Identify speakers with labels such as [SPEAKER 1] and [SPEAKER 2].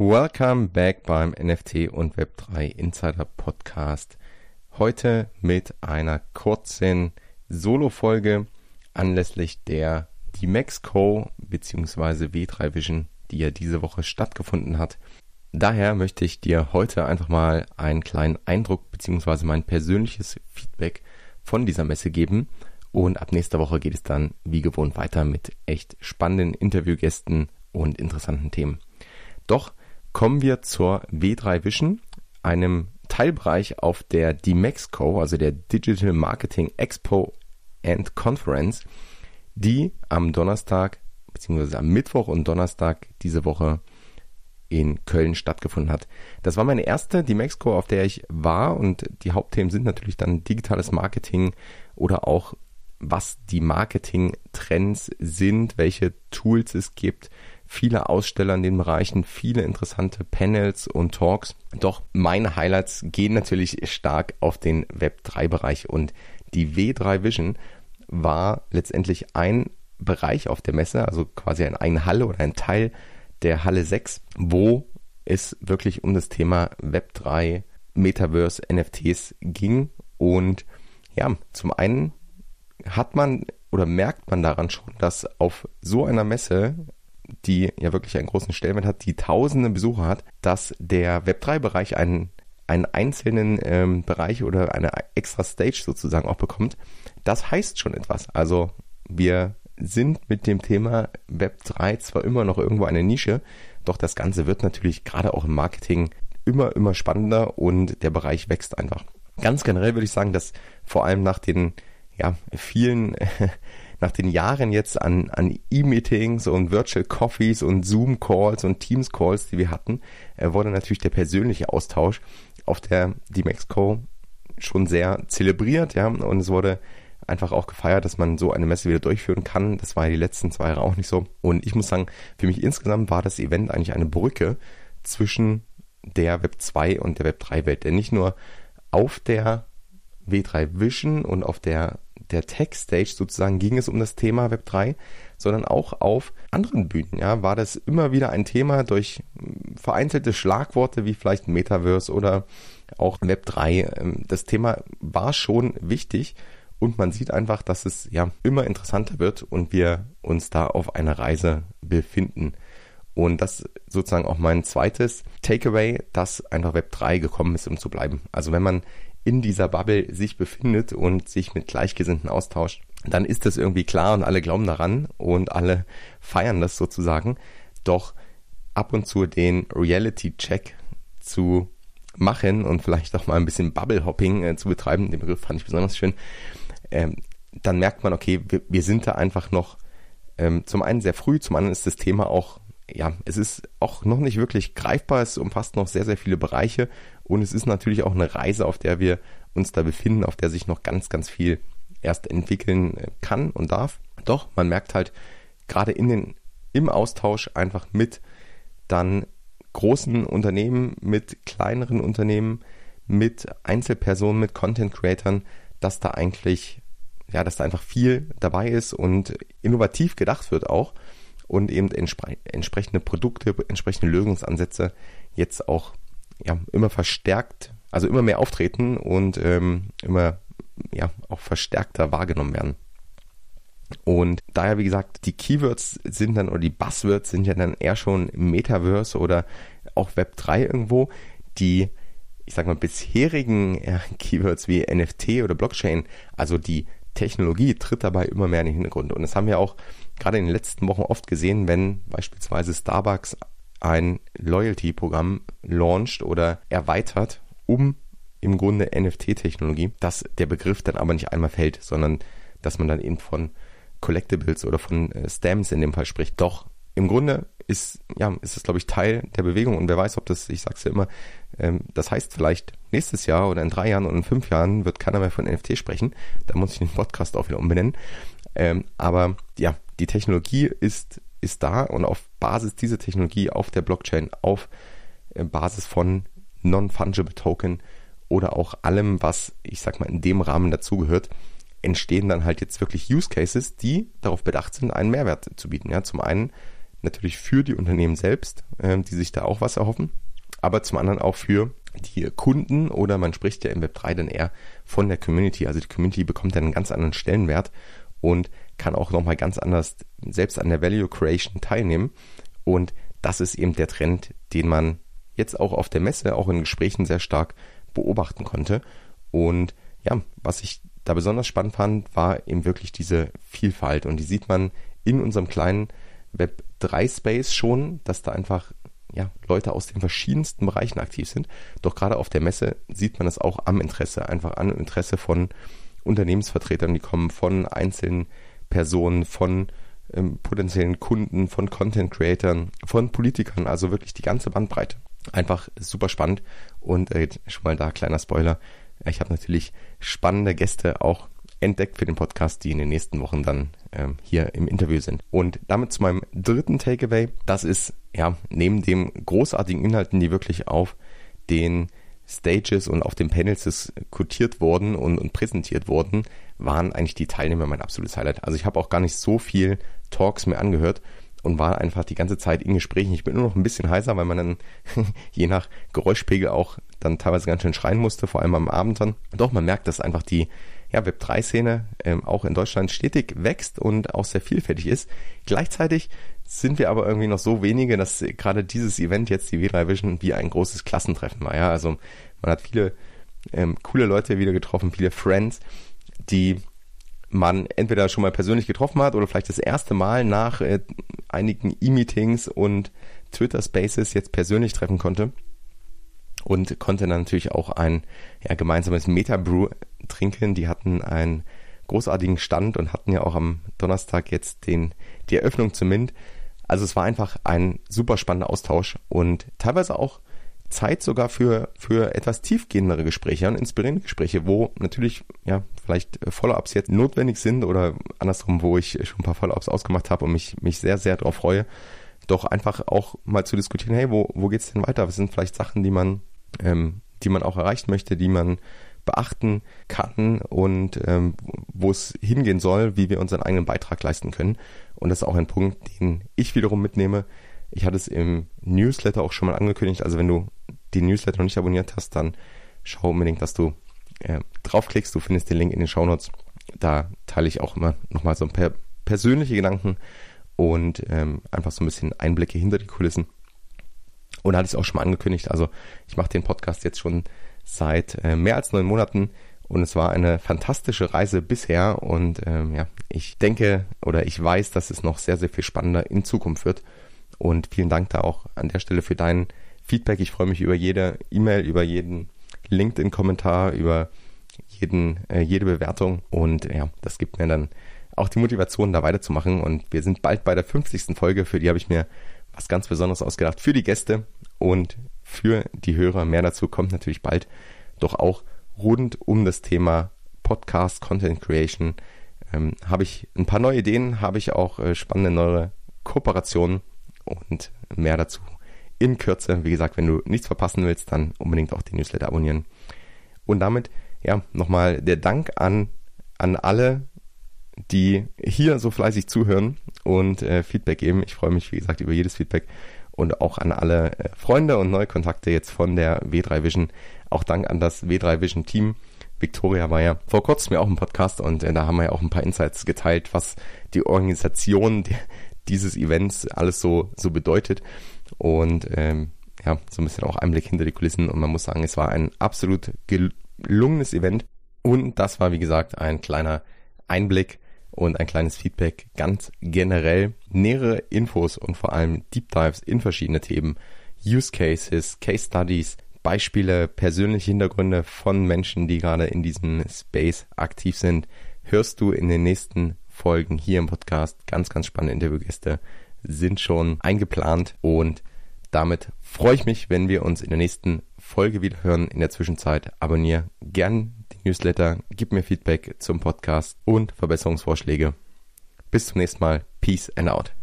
[SPEAKER 1] Welcome back beim NFT und Web3 Insider Podcast. Heute mit einer kurzen Solo-Folge anlässlich der DMAX-Co bzw. W3 Vision, die ja diese Woche stattgefunden hat. Daher möchte ich dir heute einfach mal einen kleinen Eindruck bzw. mein persönliches Feedback von dieser Messe geben. Und ab nächster Woche geht es dann wie gewohnt weiter mit echt spannenden Interviewgästen und interessanten Themen. Doch kommen wir zur W3 Vision, einem Teilbereich auf der DMEXCO, also der Digital Marketing Expo and Conference, die am Donnerstag bzw. am Mittwoch und Donnerstag diese Woche in Köln stattgefunden hat. Das war meine erste DMEXCO, auf der ich war und die Hauptthemen sind natürlich dann digitales Marketing oder auch was die Marketing-Trends sind, welche Tools es gibt, viele Aussteller in den Bereichen, viele interessante Panels und Talks. Doch meine Highlights gehen natürlich stark auf den Web3-Bereich und die W3 Vision war letztendlich ein Bereich auf der Messe, also quasi eine Halle oder ein Teil der Halle 6, wo es wirklich um das Thema Web3, Metaverse, NFTs ging. Und ja, zum einen hat man oder merkt man daran schon, dass auf so einer Messe die ja wirklich einen großen Stellenwert hat, die tausende Besucher hat, dass der Web3-Bereich einen, einen einzelnen ähm, Bereich oder eine extra Stage sozusagen auch bekommt, das heißt schon etwas. Also wir sind mit dem Thema Web3 zwar immer noch irgendwo eine Nische, doch das Ganze wird natürlich gerade auch im Marketing immer, immer spannender und der Bereich wächst einfach. Ganz generell würde ich sagen, dass vor allem nach den ja, vielen nach den Jahren jetzt an, an E-Meetings und Virtual Coffees und Zoom-Calls und Teams-Calls, die wir hatten, äh, wurde natürlich der persönliche Austausch auf der DMEXCO schon sehr zelebriert, ja, und es wurde einfach auch gefeiert, dass man so eine Messe wieder durchführen kann. Das war ja die letzten zwei Jahre auch nicht so. Und ich muss sagen, für mich insgesamt war das Event eigentlich eine Brücke zwischen der Web 2 und der Web 3 Welt. Denn nicht nur auf der W3 Vision und auf der der Tech-Stage sozusagen ging es um das Thema Web3, sondern auch auf anderen Bühnen, ja, war das immer wieder ein Thema durch vereinzelte Schlagworte wie vielleicht Metaverse oder auch Web3. Ähm, das Thema war schon wichtig und man sieht einfach, dass es ja immer interessanter wird und wir uns da auf einer Reise befinden. Und das sozusagen auch mein zweites Takeaway, dass einfach Web 3 gekommen ist, um zu bleiben. Also wenn man in dieser Bubble sich befindet und sich mit Gleichgesinnten austauscht, dann ist das irgendwie klar und alle glauben daran und alle feiern das sozusagen. Doch ab und zu den Reality-Check zu machen und vielleicht auch mal ein bisschen Bubble-Hopping äh, zu betreiben, den Begriff fand ich besonders schön, ähm, dann merkt man, okay, wir, wir sind da einfach noch ähm, zum einen sehr früh, zum anderen ist das Thema auch ja, es ist auch noch nicht wirklich greifbar. Es umfasst noch sehr, sehr viele Bereiche und es ist natürlich auch eine Reise, auf der wir uns da befinden, auf der sich noch ganz, ganz viel erst entwickeln äh, kann und darf. Doch man merkt halt gerade in den, im Austausch einfach mit dann großen Unternehmen, mit kleineren Unternehmen, mit Einzelpersonen, mit Content Creatern, dass da eigentlich, ja, dass da einfach viel dabei ist und innovativ gedacht wird auch und eben entspre entsprechende Produkte, entsprechende Lösungsansätze jetzt auch ja, immer verstärkt, also immer mehr auftreten und ähm, immer ja, auch verstärkter wahrgenommen werden. Und daher, wie gesagt, die Keywords sind dann, oder die Buzzwords sind ja dann eher schon Metaverse oder auch Web 3 irgendwo. Die, ich sag mal, bisherigen Keywords wie NFT oder Blockchain, also die Technologie tritt dabei immer mehr in den Hintergrund. Und das haben wir auch gerade in den letzten Wochen oft gesehen, wenn beispielsweise Starbucks ein Loyalty-Programm launcht oder erweitert, um im Grunde NFT-Technologie, dass der Begriff dann aber nicht einmal fällt, sondern dass man dann eben von Collectibles oder von äh, Stamps in dem Fall spricht. Doch im Grunde ist, ja, ist es, glaube ich, Teil der Bewegung und wer weiß, ob das, ich sag's ja immer, ähm, das heißt vielleicht nächstes Jahr oder in drei Jahren oder in fünf Jahren wird keiner mehr von NFT sprechen. Da muss ich den Podcast auch wieder umbenennen. Ähm, aber ja, die Technologie ist, ist da und auf Basis dieser Technologie auf der Blockchain, auf äh, Basis von Non-Fungible Token oder auch allem, was ich sag mal in dem Rahmen dazugehört, entstehen dann halt jetzt wirklich Use Cases, die darauf bedacht sind, einen Mehrwert zu bieten. Ja, zum einen natürlich für die Unternehmen selbst, ähm, die sich da auch was erhoffen, aber zum anderen auch für die Kunden oder man spricht ja im Web 3 dann eher von der Community. Also die Community bekommt dann einen ganz anderen Stellenwert und kann auch nochmal ganz anders selbst an der Value Creation teilnehmen. Und das ist eben der Trend, den man jetzt auch auf der Messe, auch in Gesprächen sehr stark beobachten konnte. Und ja, was ich da besonders spannend fand, war eben wirklich diese Vielfalt. Und die sieht man in unserem kleinen Web 3 Space schon, dass da einfach ja, Leute aus den verschiedensten Bereichen aktiv sind. Doch gerade auf der Messe sieht man das auch am Interesse, einfach an Interesse von Unternehmensvertretern, die kommen von einzelnen Personen, von ähm, potenziellen Kunden, von Content Creatern, von Politikern, also wirklich die ganze Bandbreite. Einfach super spannend und äh, schon mal da kleiner Spoiler. Ich habe natürlich spannende Gäste auch entdeckt für den Podcast, die in den nächsten Wochen dann ähm, hier im Interview sind. Und damit zu meinem dritten Takeaway. Das ist ja neben dem großartigen Inhalten, die wirklich auf den Stages und auf den Panels diskutiert wurden und, und präsentiert wurden, waren eigentlich die Teilnehmer mein absolutes Highlight. Also ich habe auch gar nicht so viel Talks mir angehört und war einfach die ganze Zeit in Gesprächen. Ich bin nur noch ein bisschen heißer, weil man dann je nach Geräuschpegel auch dann teilweise ganz schön schreien musste, vor allem am Abend dann. Doch man merkt, dass einfach die ja, Web3-Szene ähm, auch in Deutschland stetig wächst und auch sehr vielfältig ist. Gleichzeitig sind wir aber irgendwie noch so wenige, dass gerade dieses Event jetzt, die W3 Vision, wie ein großes Klassentreffen war. Ja, also man hat viele ähm, coole Leute wieder getroffen, viele Friends, die man entweder schon mal persönlich getroffen hat oder vielleicht das erste Mal nach äh, einigen E-Meetings und Twitter Spaces jetzt persönlich treffen konnte und konnte dann natürlich auch ein ja, gemeinsames Meta-Brew trinken. Die hatten einen großartigen Stand und hatten ja auch am Donnerstag jetzt den, die Eröffnung zum Mint. Also es war einfach ein super spannender Austausch und teilweise auch Zeit sogar für, für etwas tiefgehendere Gespräche und inspirierende Gespräche, wo natürlich, ja, vielleicht Follow-ups jetzt notwendig sind oder andersrum, wo ich schon ein paar Follow-ups ausgemacht habe und mich, mich sehr, sehr darauf freue, doch einfach auch mal zu diskutieren, hey, wo, wo geht's denn weiter? Was sind vielleicht Sachen, die man, ähm, die man auch erreichen möchte, die man beachten kann und ähm, wo es hingehen soll, wie wir unseren eigenen Beitrag leisten können. Und das ist auch ein Punkt, den ich wiederum mitnehme. Ich hatte es im Newsletter auch schon mal angekündigt. Also wenn du die Newsletter noch nicht abonniert hast, dann schau unbedingt, dass du äh, draufklickst. Du findest den Link in den Shownotes. Da teile ich auch immer nochmal so ein paar persönliche Gedanken und ähm, einfach so ein bisschen Einblicke hinter die Kulissen. Und hatte ich es auch schon mal angekündigt. Also ich mache den Podcast jetzt schon seit äh, mehr als neun Monaten und es war eine fantastische Reise bisher und ähm, ja, ich denke oder ich weiß, dass es noch sehr, sehr viel spannender in Zukunft wird. Und vielen Dank da auch an der Stelle für dein Feedback. Ich freue mich über jede E-Mail, über jeden LinkedIn-Kommentar, über jeden, äh, jede Bewertung und ja, das gibt mir dann auch die Motivation, da weiterzumachen. Und wir sind bald bei der 50. Folge, für die habe ich mir was ganz Besonderes ausgedacht für die Gäste und für die Hörer. Mehr dazu kommt natürlich bald. Doch auch rund um das Thema Podcast, Content Creation ähm, habe ich ein paar neue Ideen, habe ich auch äh, spannende neue Kooperationen und mehr dazu in Kürze. Wie gesagt, wenn du nichts verpassen willst, dann unbedingt auch den Newsletter abonnieren. Und damit, ja, nochmal der Dank an, an alle, die hier so fleißig zuhören und äh, Feedback geben. Ich freue mich, wie gesagt, über jedes Feedback und auch an alle äh, Freunde und neue Kontakte jetzt von der W3 Vision. Auch Dank an das W3 Vision Team. Victoria war ja vor kurzem ja auch im Podcast und äh, da haben wir ja auch ein paar Insights geteilt, was die Organisation dieses Events alles so, so bedeutet. Und ähm, ja, so ein bisschen auch Einblick hinter die Kulissen. Und man muss sagen, es war ein absolut gelungenes Event. Und das war, wie gesagt, ein kleiner Einblick und ein kleines Feedback ganz generell. Nähere Infos und vor allem Deep Dives in verschiedene Themen, Use Cases, Case Studies, Beispiele, persönliche Hintergründe von Menschen, die gerade in diesem Space aktiv sind, hörst du in den nächsten Folgen hier im Podcast. Ganz, ganz spannende Interviewgäste sind schon eingeplant und damit freue ich mich, wenn wir uns in der nächsten Folge wieder hören. In der Zwischenzeit abonniere gern Newsletter, gib mir Feedback zum Podcast und Verbesserungsvorschläge. Bis zum nächsten Mal. Peace and out.